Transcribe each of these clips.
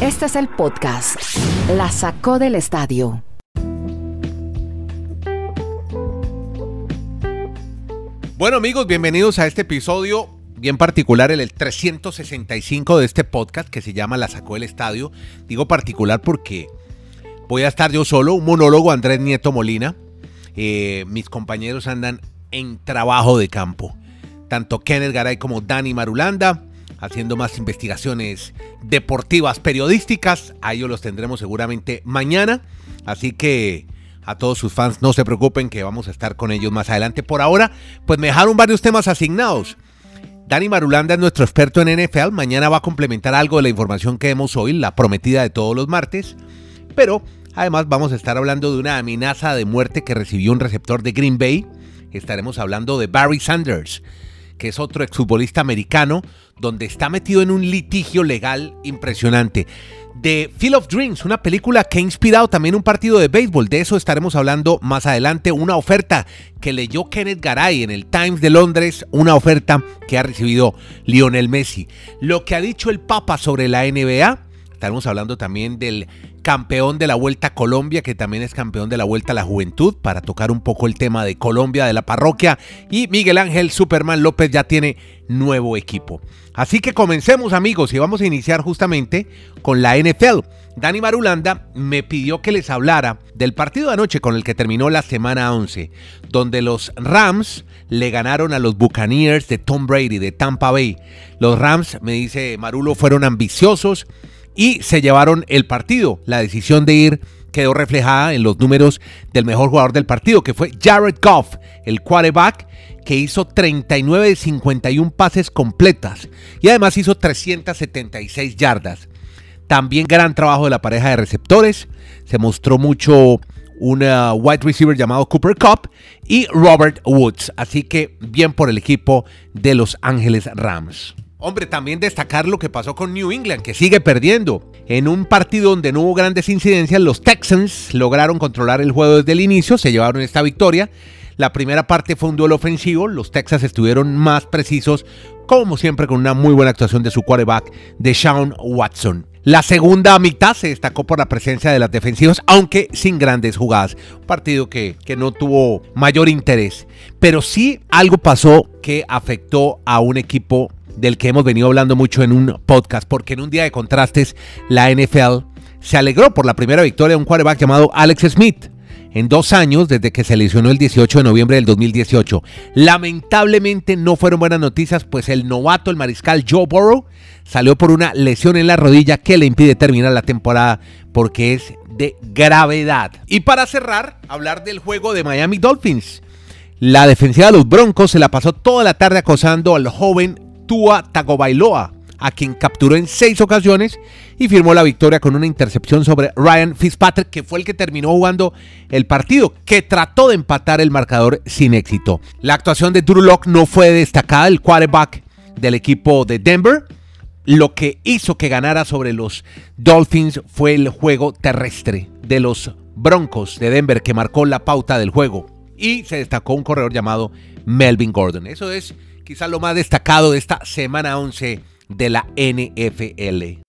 Este es el podcast. La sacó del estadio. Bueno amigos, bienvenidos a este episodio bien particular, el 365 de este podcast que se llama La sacó del estadio. Digo particular porque voy a estar yo solo, un monólogo Andrés Nieto Molina. Eh, mis compañeros andan en trabajo de campo. Tanto Kenneth Garay como Dani Marulanda haciendo más investigaciones deportivas, periodísticas. A ellos los tendremos seguramente mañana. Así que a todos sus fans no se preocupen que vamos a estar con ellos más adelante. Por ahora, pues me dejaron varios temas asignados. Dani Marulanda es nuestro experto en NFL. Mañana va a complementar algo de la información que vemos hoy, la prometida de todos los martes. Pero además vamos a estar hablando de una amenaza de muerte que recibió un receptor de Green Bay. Estaremos hablando de Barry Sanders, que es otro exfutbolista americano, donde está metido en un litigio legal impresionante. De Field of Dreams, una película que ha inspirado también un partido de béisbol. De eso estaremos hablando más adelante. Una oferta que leyó Kenneth Garay en el Times de Londres, una oferta que ha recibido Lionel Messi. Lo que ha dicho el Papa sobre la NBA. Estaremos hablando también del campeón de la Vuelta a Colombia, que también es campeón de la Vuelta a la Juventud, para tocar un poco el tema de Colombia, de la parroquia. Y Miguel Ángel Superman López ya tiene nuevo equipo. Así que comencemos amigos y vamos a iniciar justamente con la NFL. Dani Marulanda me pidió que les hablara del partido de anoche con el que terminó la semana 11, donde los Rams le ganaron a los Buccaneers de Tom Brady de Tampa Bay. Los Rams, me dice Marulo, fueron ambiciosos y se llevaron el partido. La decisión de ir quedó reflejada en los números del mejor jugador del partido, que fue Jared Goff, el quarterback, que hizo 39 de 51 pases completas y además hizo 376 yardas. También gran trabajo de la pareja de receptores. Se mostró mucho un wide receiver llamado Cooper Cup y Robert Woods. Así que bien por el equipo de Los Ángeles Rams. Hombre, también destacar lo que pasó con New England, que sigue perdiendo. En un partido donde no hubo grandes incidencias, los Texans lograron controlar el juego desde el inicio, se llevaron esta victoria. La primera parte fue un duelo ofensivo, los Texans estuvieron más precisos, como siempre con una muy buena actuación de su quarterback, de Sean Watson. La segunda mitad se destacó por la presencia de las defensivas, aunque sin grandes jugadas. Un partido que, que, no tuvo mayor interés. Pero sí algo pasó que afectó a un equipo del que hemos venido hablando mucho en un podcast, porque en un día de contrastes la NFL se alegró por la primera victoria de un quarterback llamado Alex Smith en dos años desde que se lesionó el 18 de noviembre del 2018. Lamentablemente no fueron buenas noticias, pues el novato, el mariscal Joe Burrow, salió por una lesión en la rodilla que le impide terminar la temporada porque es de gravedad. Y para cerrar, hablar del juego de Miami Dolphins. La defensiva de los Broncos se la pasó toda la tarde acosando al joven Tua Tagovailoa, a quien capturó en seis ocasiones y firmó la victoria con una intercepción sobre Ryan Fitzpatrick, que fue el que terminó jugando el partido, que trató de empatar el marcador sin éxito. La actuación de Drew Locke no fue destacada, el quarterback del equipo de Denver. Lo que hizo que ganara sobre los Dolphins fue el juego terrestre de los Broncos de Denver, que marcó la pauta del juego. Y se destacó un corredor llamado Melvin Gordon. Eso es quizás lo más destacado de esta semana 11 de la NFL.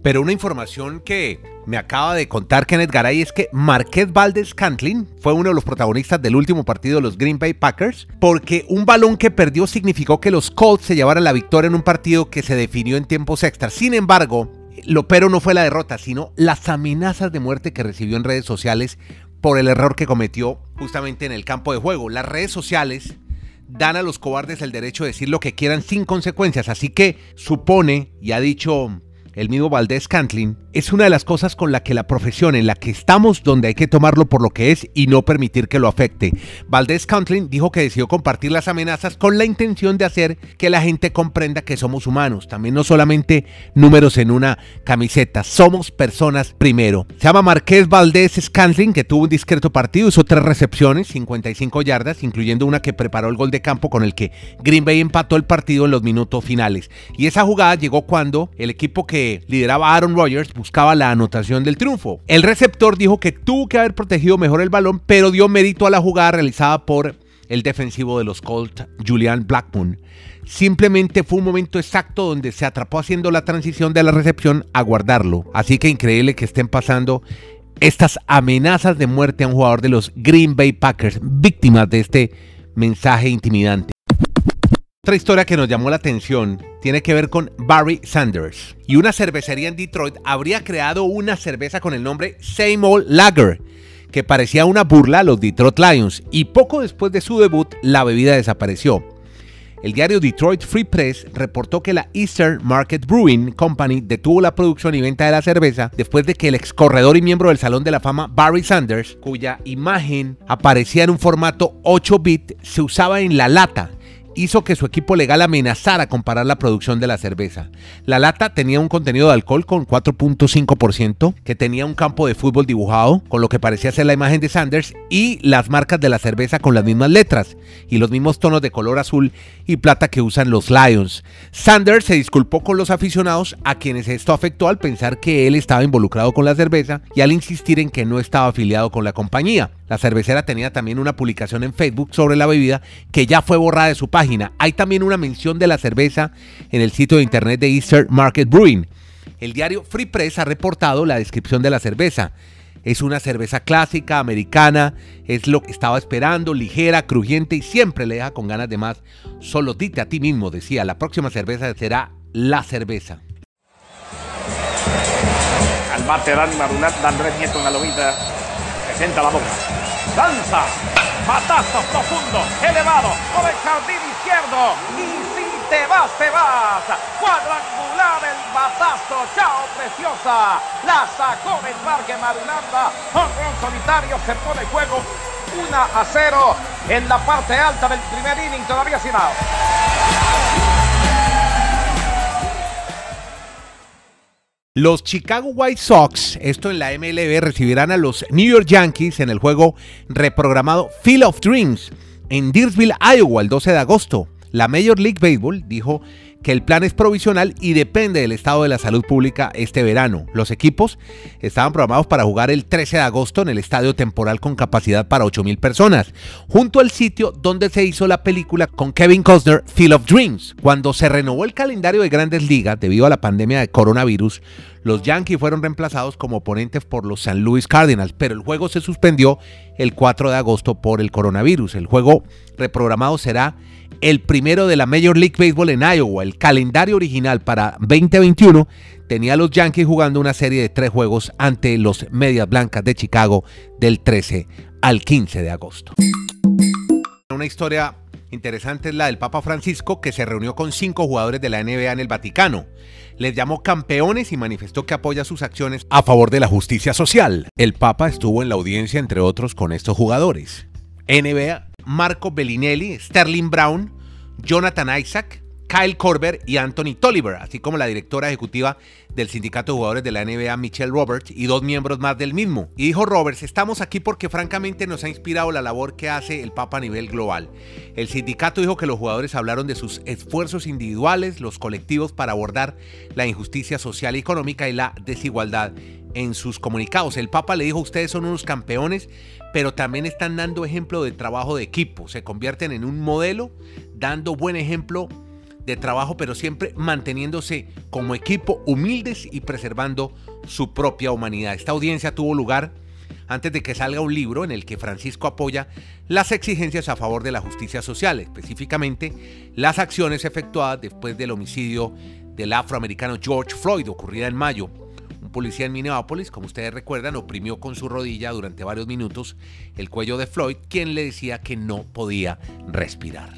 Pero una información que me acaba de contar Kenneth Garay es que Marquez Valdez Cantlin fue uno de los protagonistas del último partido de los Green Bay Packers porque un balón que perdió significó que los Colts se llevaran la victoria en un partido que se definió en tiempos extras. Sin embargo, lo pero no fue la derrota, sino las amenazas de muerte que recibió en redes sociales por el error que cometió justamente en el campo de juego. Las redes sociales dan a los cobardes el derecho de decir lo que quieran sin consecuencias. Así que supone, y ha dicho el mismo Valdés Cantlin, es una de las cosas con la que la profesión en la que estamos, donde hay que tomarlo por lo que es y no permitir que lo afecte. Valdés Cantlin dijo que decidió compartir las amenazas con la intención de hacer que la gente comprenda que somos humanos, también no solamente números en una camiseta, somos personas primero. Se llama Marqués Valdés Scantlin, que tuvo un discreto partido, hizo tres recepciones, 55 yardas, incluyendo una que preparó el gol de campo con el que Green Bay empató el partido en los minutos finales. Y esa jugada llegó cuando el equipo que lideraba Aaron Rodgers buscaba la anotación del triunfo. El receptor dijo que tuvo que haber protegido mejor el balón, pero dio mérito a la jugada realizada por el defensivo de los Colts, Julian Blackmon. Simplemente fue un momento exacto donde se atrapó haciendo la transición de la recepción a guardarlo. Así que increíble que estén pasando estas amenazas de muerte a un jugador de los Green Bay Packers, víctimas de este mensaje intimidante. Otra historia que nos llamó la atención tiene que ver con Barry Sanders. Y una cervecería en Detroit habría creado una cerveza con el nombre Same Old Lager, que parecía una burla a los Detroit Lions, y poco después de su debut la bebida desapareció. El diario Detroit Free Press reportó que la Eastern Market Brewing Company detuvo la producción y venta de la cerveza después de que el ex corredor y miembro del Salón de la Fama Barry Sanders, cuya imagen aparecía en un formato 8 bit, se usaba en la lata hizo que su equipo legal amenazara con parar la producción de la cerveza. La lata tenía un contenido de alcohol con 4.5%, que tenía un campo de fútbol dibujado, con lo que parecía ser la imagen de Sanders, y las marcas de la cerveza con las mismas letras y los mismos tonos de color azul y plata que usan los Lions. Sanders se disculpó con los aficionados a quienes esto afectó al pensar que él estaba involucrado con la cerveza y al insistir en que no estaba afiliado con la compañía. La cervecera tenía también una publicación en Facebook sobre la bebida que ya fue borrada de su página. Hay también una mención de la cerveza en el sitio de internet de Eastern Market Brewing. El diario Free Press ha reportado la descripción de la cerveza. Es una cerveza clásica, americana, es lo que estaba esperando, ligera, crujiente y siempre le deja con ganas de más. Solo dite a ti mismo, decía, la próxima cerveza será la cerveza. Al bate Dan Marunat, Dan Nieto en la lomita, presenta la boca. Lanza, batazo profundo, elevado, por el jardín izquierdo. Y si te vas, te vas. Cuadrangular el batazo, chao preciosa. La sacó del parque Marulanda. Honrón solitario se pone juego 1 a 0 en la parte alta del primer inning, todavía sin. Los Chicago White Sox, esto en la MLB, recibirán a los New York Yankees en el juego reprogramado Field of Dreams en Deersville, Iowa, el 12 de agosto. La Major League Baseball dijo que el plan es provisional y depende del estado de la salud pública este verano. Los equipos estaban programados para jugar el 13 de agosto en el estadio temporal con capacidad para 8.000 personas, junto al sitio donde se hizo la película con Kevin Costner, Field of Dreams. Cuando se renovó el calendario de grandes ligas debido a la pandemia de coronavirus, los Yankees fueron reemplazados como oponentes por los San Luis Cardinals, pero el juego se suspendió el 4 de agosto por el coronavirus. El juego reprogramado será el primero de la Major League Baseball en Iowa. El calendario original para 2021 tenía a los Yankees jugando una serie de tres juegos ante los Medias Blancas de Chicago del 13 al 15 de agosto. Una historia interesante es la del Papa Francisco que se reunió con cinco jugadores de la NBA en el Vaticano. Les llamó campeones y manifestó que apoya sus acciones a favor de la justicia social. El Papa estuvo en la audiencia entre otros con estos jugadores. NBA Marco Bellinelli, Sterling Brown, Jonathan Isaac, Kyle Korver y Anthony Tolliver, así como la directora ejecutiva del sindicato de jugadores de la NBA, Michelle Roberts, y dos miembros más del mismo. Y dijo Roberts, estamos aquí porque francamente nos ha inspirado la labor que hace el Papa a nivel global. El sindicato dijo que los jugadores hablaron de sus esfuerzos individuales, los colectivos para abordar la injusticia social y económica y la desigualdad en sus comunicados. El Papa le dijo, ustedes son unos campeones, pero también están dando ejemplo de trabajo de equipo. Se convierten en un modelo, dando buen ejemplo de trabajo, pero siempre manteniéndose como equipo humildes y preservando su propia humanidad. Esta audiencia tuvo lugar antes de que salga un libro en el que Francisco apoya las exigencias a favor de la justicia social, específicamente las acciones efectuadas después del homicidio del afroamericano George Floyd ocurrida en mayo un policía en Minneapolis, como ustedes recuerdan, oprimió con su rodilla durante varios minutos el cuello de Floyd, quien le decía que no podía respirar.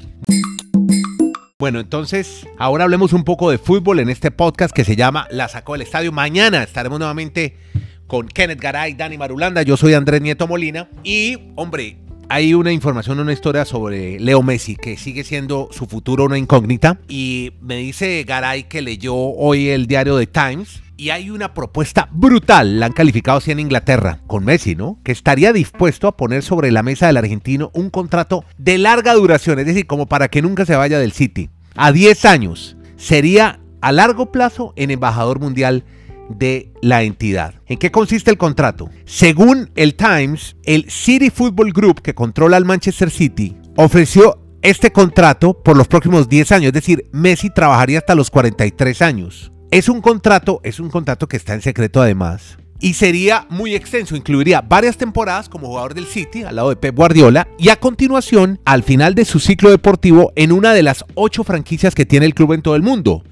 Bueno, entonces ahora hablemos un poco de fútbol en este podcast que se llama La sacó del estadio. Mañana estaremos nuevamente con Kenneth Garay, Dani Marulanda. Yo soy Andrés Nieto Molina. Y, hombre, hay una información, una historia sobre Leo Messi, que sigue siendo su futuro una incógnita. Y me dice Garay que leyó hoy el diario The Times y hay una propuesta brutal, la han calificado así en Inglaterra, con Messi, ¿no? Que estaría dispuesto a poner sobre la mesa del argentino un contrato de larga duración, es decir, como para que nunca se vaya del City. A 10 años. Sería a largo plazo en embajador mundial de la entidad. ¿En qué consiste el contrato? Según el Times, el City Football Group que controla al Manchester City ofreció este contrato por los próximos 10 años, es decir, Messi trabajaría hasta los 43 años. Es un contrato, es un contrato que está en secreto además. Y sería muy extenso, incluiría varias temporadas como jugador del City al lado de Pep Guardiola y a continuación, al final de su ciclo deportivo, en una de las ocho franquicias que tiene el club en todo el mundo.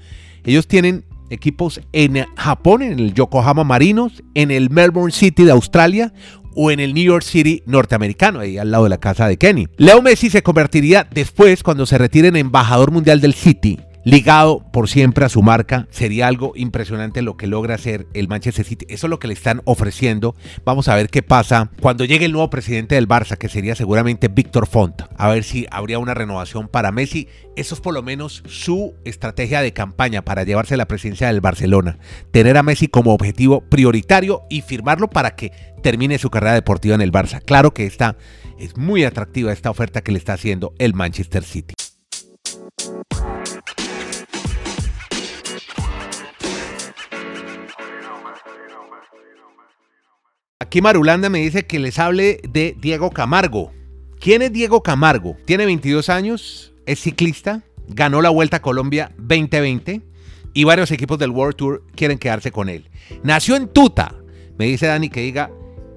Ellos tienen equipos en Japón, en el Yokohama Marinos, en el Melbourne City de Australia o en el New York City norteamericano, ahí al lado de la casa de Kenny. Leo Messi se convertiría después, cuando se retire en embajador mundial del City, ligado por siempre a su marca. Sería algo impresionante lo que logra hacer el Manchester City. Eso es lo que le están ofreciendo. Vamos a ver qué pasa cuando llegue el nuevo presidente del Barça, que sería seguramente Víctor Font. A ver si habría una renovación para Messi. Eso es por lo menos su estrategia de campaña para llevarse la presidencia del Barcelona. Tener a Messi como objetivo prioritario y firmarlo para que termine su carrera deportiva en el Barça. Claro que esta es muy atractiva esta oferta que le está haciendo el Manchester City. Aquí Marulanda me dice que les hable de Diego Camargo. ¿Quién es Diego Camargo? Tiene 22 años, es ciclista, ganó la Vuelta a Colombia 2020 y varios equipos del World Tour quieren quedarse con él. Nació en Tuta, me dice Dani que diga,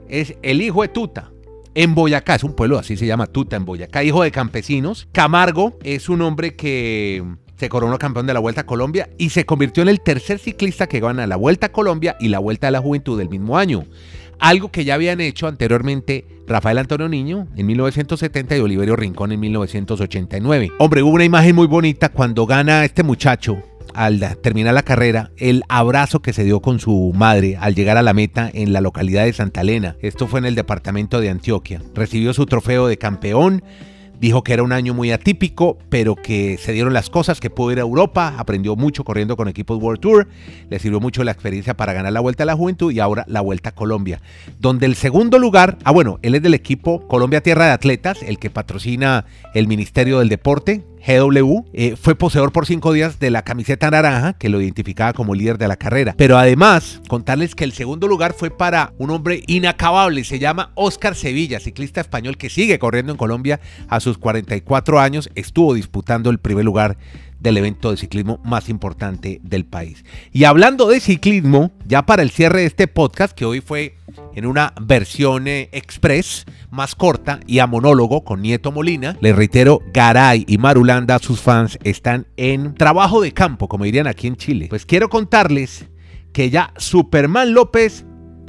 es el hijo de Tuta. En Boyacá, es un pueblo así se llama Tuta, en Boyacá, hijo de campesinos. Camargo es un hombre que se coronó campeón de la Vuelta a Colombia y se convirtió en el tercer ciclista que gana la Vuelta a Colombia y la Vuelta a la Juventud del mismo año. Algo que ya habían hecho anteriormente Rafael Antonio Niño en 1970 y Oliverio Rincón en 1989. Hombre, hubo una imagen muy bonita cuando gana este muchacho al terminar la carrera, el abrazo que se dio con su madre al llegar a la meta en la localidad de Santa Elena. Esto fue en el departamento de Antioquia. Recibió su trofeo de campeón Dijo que era un año muy atípico, pero que se dieron las cosas, que pudo ir a Europa, aprendió mucho corriendo con equipos World Tour, le sirvió mucho la experiencia para ganar la Vuelta a la Juventud y ahora la Vuelta a Colombia, donde el segundo lugar, ah bueno, él es del equipo Colombia Tierra de Atletas, el que patrocina el Ministerio del Deporte, GW, eh, fue poseedor por cinco días de la camiseta naranja que lo identificaba como líder de la carrera. Pero además, contarles que el segundo lugar fue para un hombre inacabable, se llama Oscar Sevilla, ciclista español que sigue corriendo en Colombia a sus 44 años, estuvo disputando el primer lugar del evento de ciclismo más importante del país. Y hablando de ciclismo, ya para el cierre de este podcast, que hoy fue en una versión eh, express más corta y a monólogo con Nieto Molina, les reitero, Garay y Marulanda, sus fans, están en trabajo de campo, como dirían aquí en Chile. Pues quiero contarles que ya Superman López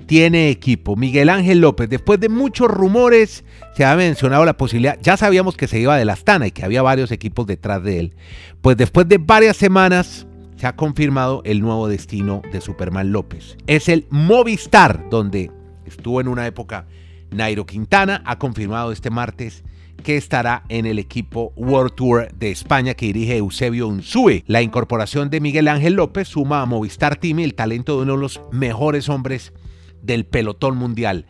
tiene equipo. Miguel Ángel López, después de muchos rumores, se ha mencionado la posibilidad, ya sabíamos que se iba de la Astana y que había varios equipos detrás de él. Pues después de varias semanas se ha confirmado el nuevo destino de Superman López. Es el Movistar, donde estuvo en una época Nairo Quintana, ha confirmado este martes que estará en el equipo World Tour de España que dirige Eusebio Unsue. La incorporación de Miguel Ángel López suma a Movistar Team el talento de uno de los mejores hombres del pelotón mundial.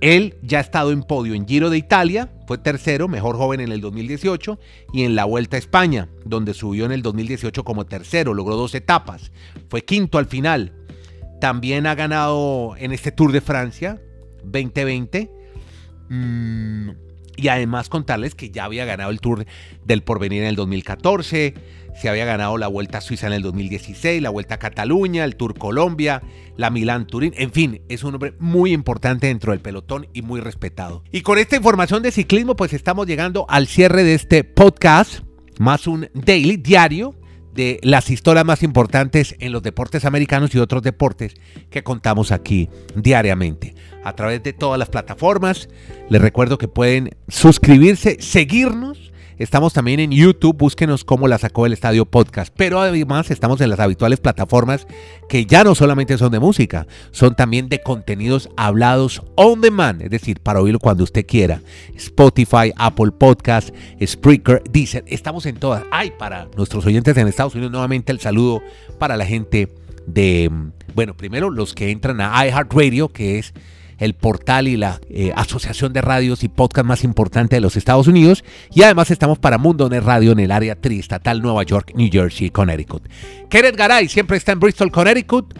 Él ya ha estado en podio en Giro de Italia, fue tercero, mejor joven en el 2018, y en la Vuelta a España, donde subió en el 2018 como tercero, logró dos etapas, fue quinto al final. También ha ganado en este Tour de Francia 2020. Mm, y además contarles que ya había ganado el Tour del Porvenir en el 2014 se había ganado la Vuelta a Suiza en el 2016, la Vuelta a Cataluña, el Tour Colombia, la Milán Turín, en fin, es un hombre muy importante dentro del pelotón y muy respetado. Y con esta información de ciclismo, pues estamos llegando al cierre de este podcast, más un daily diario de las historias más importantes en los deportes americanos y otros deportes que contamos aquí diariamente a través de todas las plataformas. Les recuerdo que pueden suscribirse, seguirnos Estamos también en YouTube, búsquenos como la sacó el estadio podcast. Pero además estamos en las habituales plataformas que ya no solamente son de música, son también de contenidos hablados on demand, es decir, para oírlo cuando usted quiera. Spotify, Apple Podcast, Spreaker, Deezer, estamos en todas. Ay, para nuestros oyentes en Estados Unidos, nuevamente el saludo para la gente de, bueno, primero los que entran a iHeartRadio, que es el portal y la eh, asociación de radios y podcast más importante de los Estados Unidos. Y además estamos para Mundo Net Radio en el área triestatal Nueva York, New Jersey, Connecticut. Kenneth Garay siempre está en Bristol, Connecticut.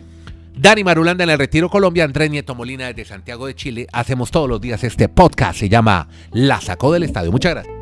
Dani Marulanda en el Retiro Colombia, Andrés Nieto Molina desde Santiago de Chile. Hacemos todos los días este podcast, se llama La Sacó del Estadio. Muchas gracias.